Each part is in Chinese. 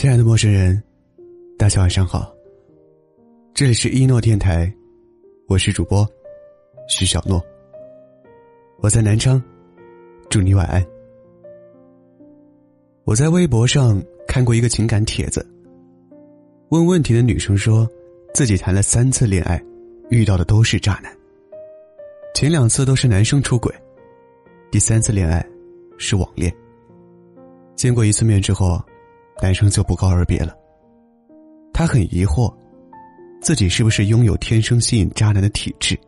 亲爱的陌生人，大家晚上好。这里是一诺电台，我是主播徐小诺。我在南昌，祝你晚安。我在微博上看过一个情感帖子，问问题的女生说，自己谈了三次恋爱，遇到的都是渣男。前两次都是男生出轨，第三次恋爱是网恋。见过一次面之后。男生就不告而别了。他很疑惑，自己是不是拥有天生吸引渣男的体质？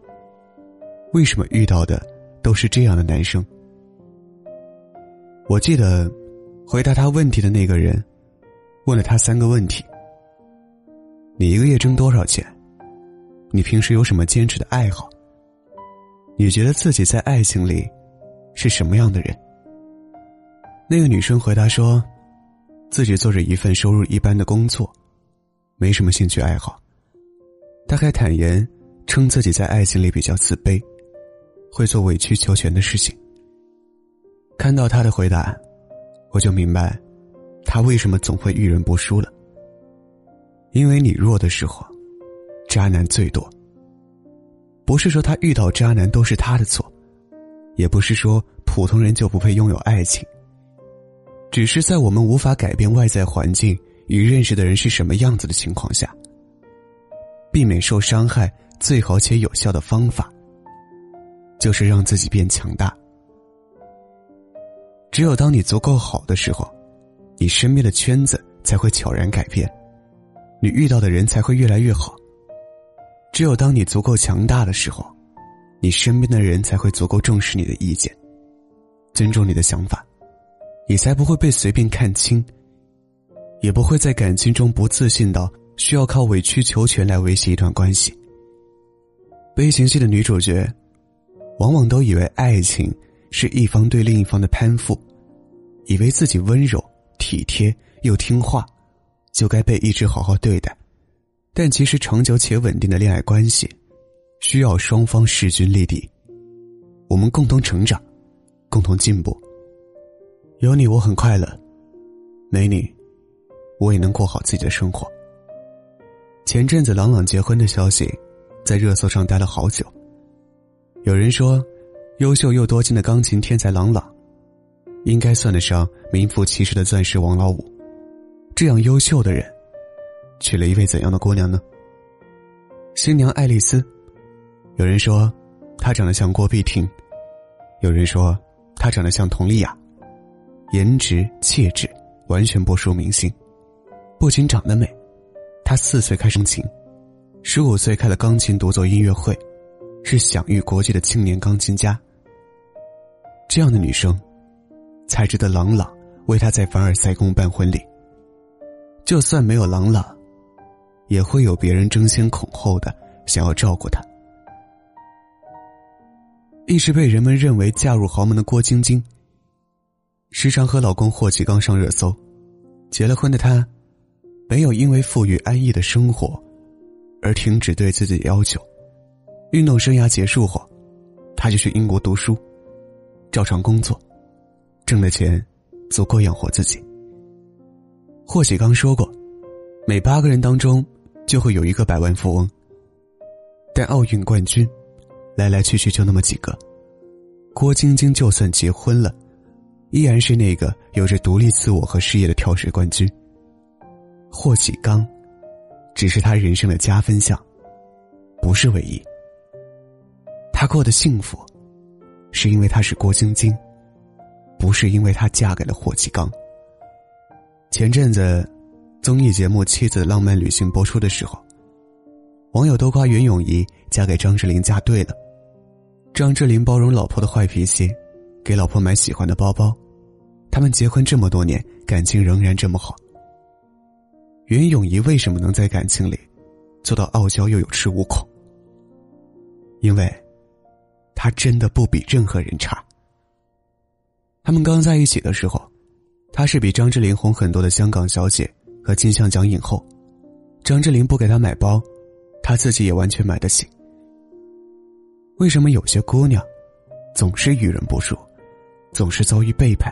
为什么遇到的都是这样的男生？我记得，回答他问题的那个人，问了他三个问题：你一个月挣多少钱？你平时有什么坚持的爱好？你觉得自己在爱情里是什么样的人？那个女生回答说。自己做着一份收入一般的工作，没什么兴趣爱好。他还坦言，称自己在爱情里比较自卑，会做委曲求全的事情。看到他的回答，我就明白，他为什么总会遇人不淑了。因为你弱的时候，渣男最多。不是说他遇到渣男都是他的错，也不是说普通人就不配拥有爱情。只是在我们无法改变外在环境与认识的人是什么样子的情况下，避免受伤害最好且有效的方法，就是让自己变强大。只有当你足够好的时候，你身边的圈子才会悄然改变，你遇到的人才会越来越好。只有当你足够强大的时候，你身边的人才会足够重视你的意见，尊重你的想法。你才不会被随便看清，也不会在感情中不自信到需要靠委曲求全来维系一段关系。悲情戏的女主角，往往都以为爱情是一方对另一方的攀附，以为自己温柔体贴又听话，就该被一直好好对待。但其实长久且稳定的恋爱关系，需要双方势均力敌，我们共同成长，共同进步。有你，我很快乐；没你，我也能过好自己的生活。前阵子朗朗结婚的消息，在热搜上待了好久。有人说，优秀又多金的钢琴天才朗朗，应该算得上名副其实的钻石王老五。这样优秀的人，娶了一位怎样的姑娘呢？新娘爱丽丝，有人说她长得像郭碧婷，有人说她长得像佟丽娅。颜值气质完全不输明星，不仅长得美，她四岁开钢琴，十五岁开了钢琴独奏音乐会，是享誉国际的青年钢琴家。这样的女生，才值得朗朗为她在凡尔赛宫办婚礼。就算没有朗朗，也会有别人争先恐后的想要照顾她。一直被人们认为嫁入豪门的郭晶晶。时常和老公霍启刚上热搜，结了婚的她，没有因为富裕安逸的生活，而停止对自己的要求。运动生涯结束后，她就去英国读书，照常工作，挣的钱足够养活自己。霍启刚说过，每八个人当中就会有一个百万富翁，但奥运冠军，来来去去就那么几个。郭晶晶就算结婚了。依然是那个有着独立自我和事业的跳水冠军。霍启刚，只是他人生的加分项，不是唯一。他过得幸福，是因为他是郭晶晶，不是因为他嫁给了霍启刚。前阵子，综艺节目《妻子的浪漫旅行》播出的时候，网友都夸袁咏仪嫁给张智霖嫁对了。张智霖包容老婆的坏脾气，给老婆买喜欢的包包。他们结婚这么多年，感情仍然这么好。袁咏仪为什么能在感情里做到傲娇又有恃无恐？因为，她真的不比任何人差。他们刚在一起的时候，她是比张智霖红很多的香港小姐和金像奖影后。张智霖不给她买包，她自己也完全买得起。为什么有些姑娘总是遇人不淑，总是遭遇背叛？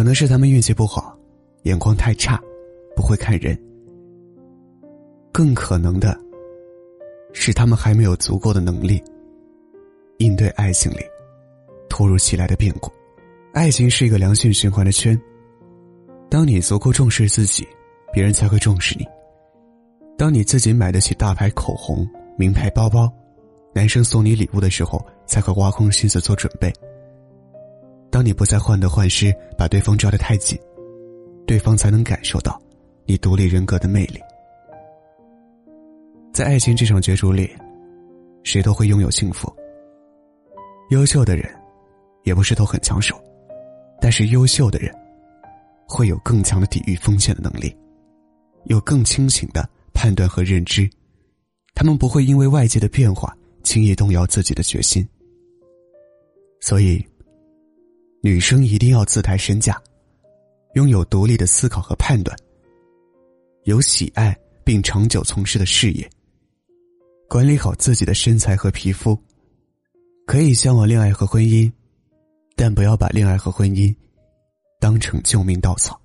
可能是他们运气不好，眼光太差，不会看人。更可能的，是他们还没有足够的能力应对爱情里突如其来的变故。爱情是一个良性循环的圈，当你足够重视自己，别人才会重视你。当你自己买得起大牌口红、名牌包包，男生送你礼物的时候，才会挖空心思做准备。当你不再患得患失，把对方抓得太紧，对方才能感受到你独立人格的魅力。在爱情这场角逐里，谁都会拥有幸福。优秀的人，也不是都很抢手，但是优秀的人，会有更强的抵御风险的能力，有更清醒的判断和认知，他们不会因为外界的变化轻易动摇自己的决心。所以，女生一定要自抬身价，拥有独立的思考和判断，有喜爱并长久从事的事业。管理好自己的身材和皮肤，可以向往恋爱和婚姻，但不要把恋爱和婚姻当成救命稻草。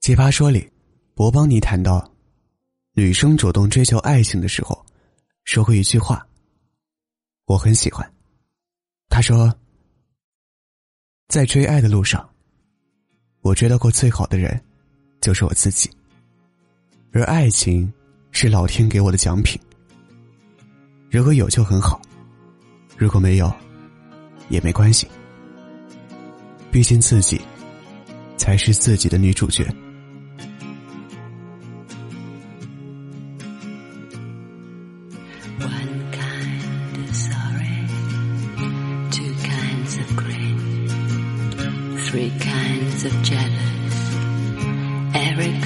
奇葩说里，博邦尼谈到，女生主动追求爱情的时候，说过一句话，我很喜欢。他说，在追爱的路上，我追到过最好的人，就是我自己，而爱情是老天给我的奖品。如果有就很好，如果没有，也没关系。毕竟自己才是自己的女主角。晚 three kinds of jealous, every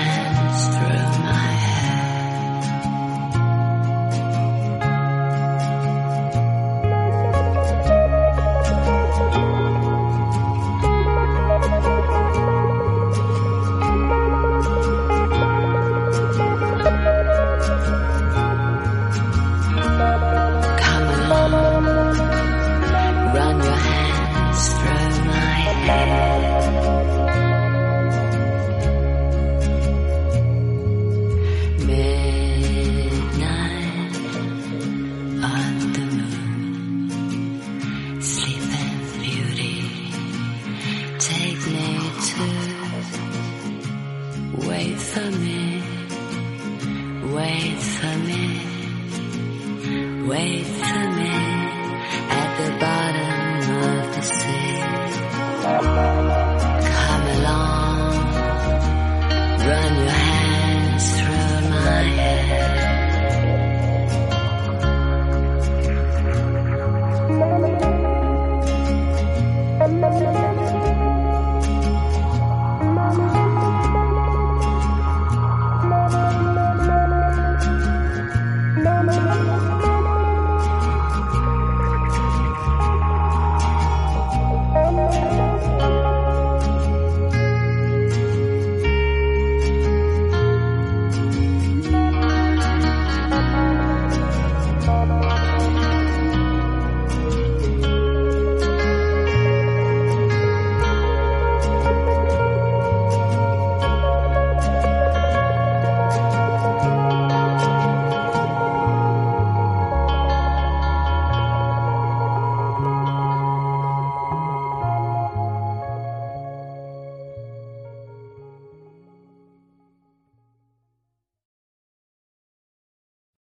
wait for me at the bottom of the sea. Come along, run your hands through my hair.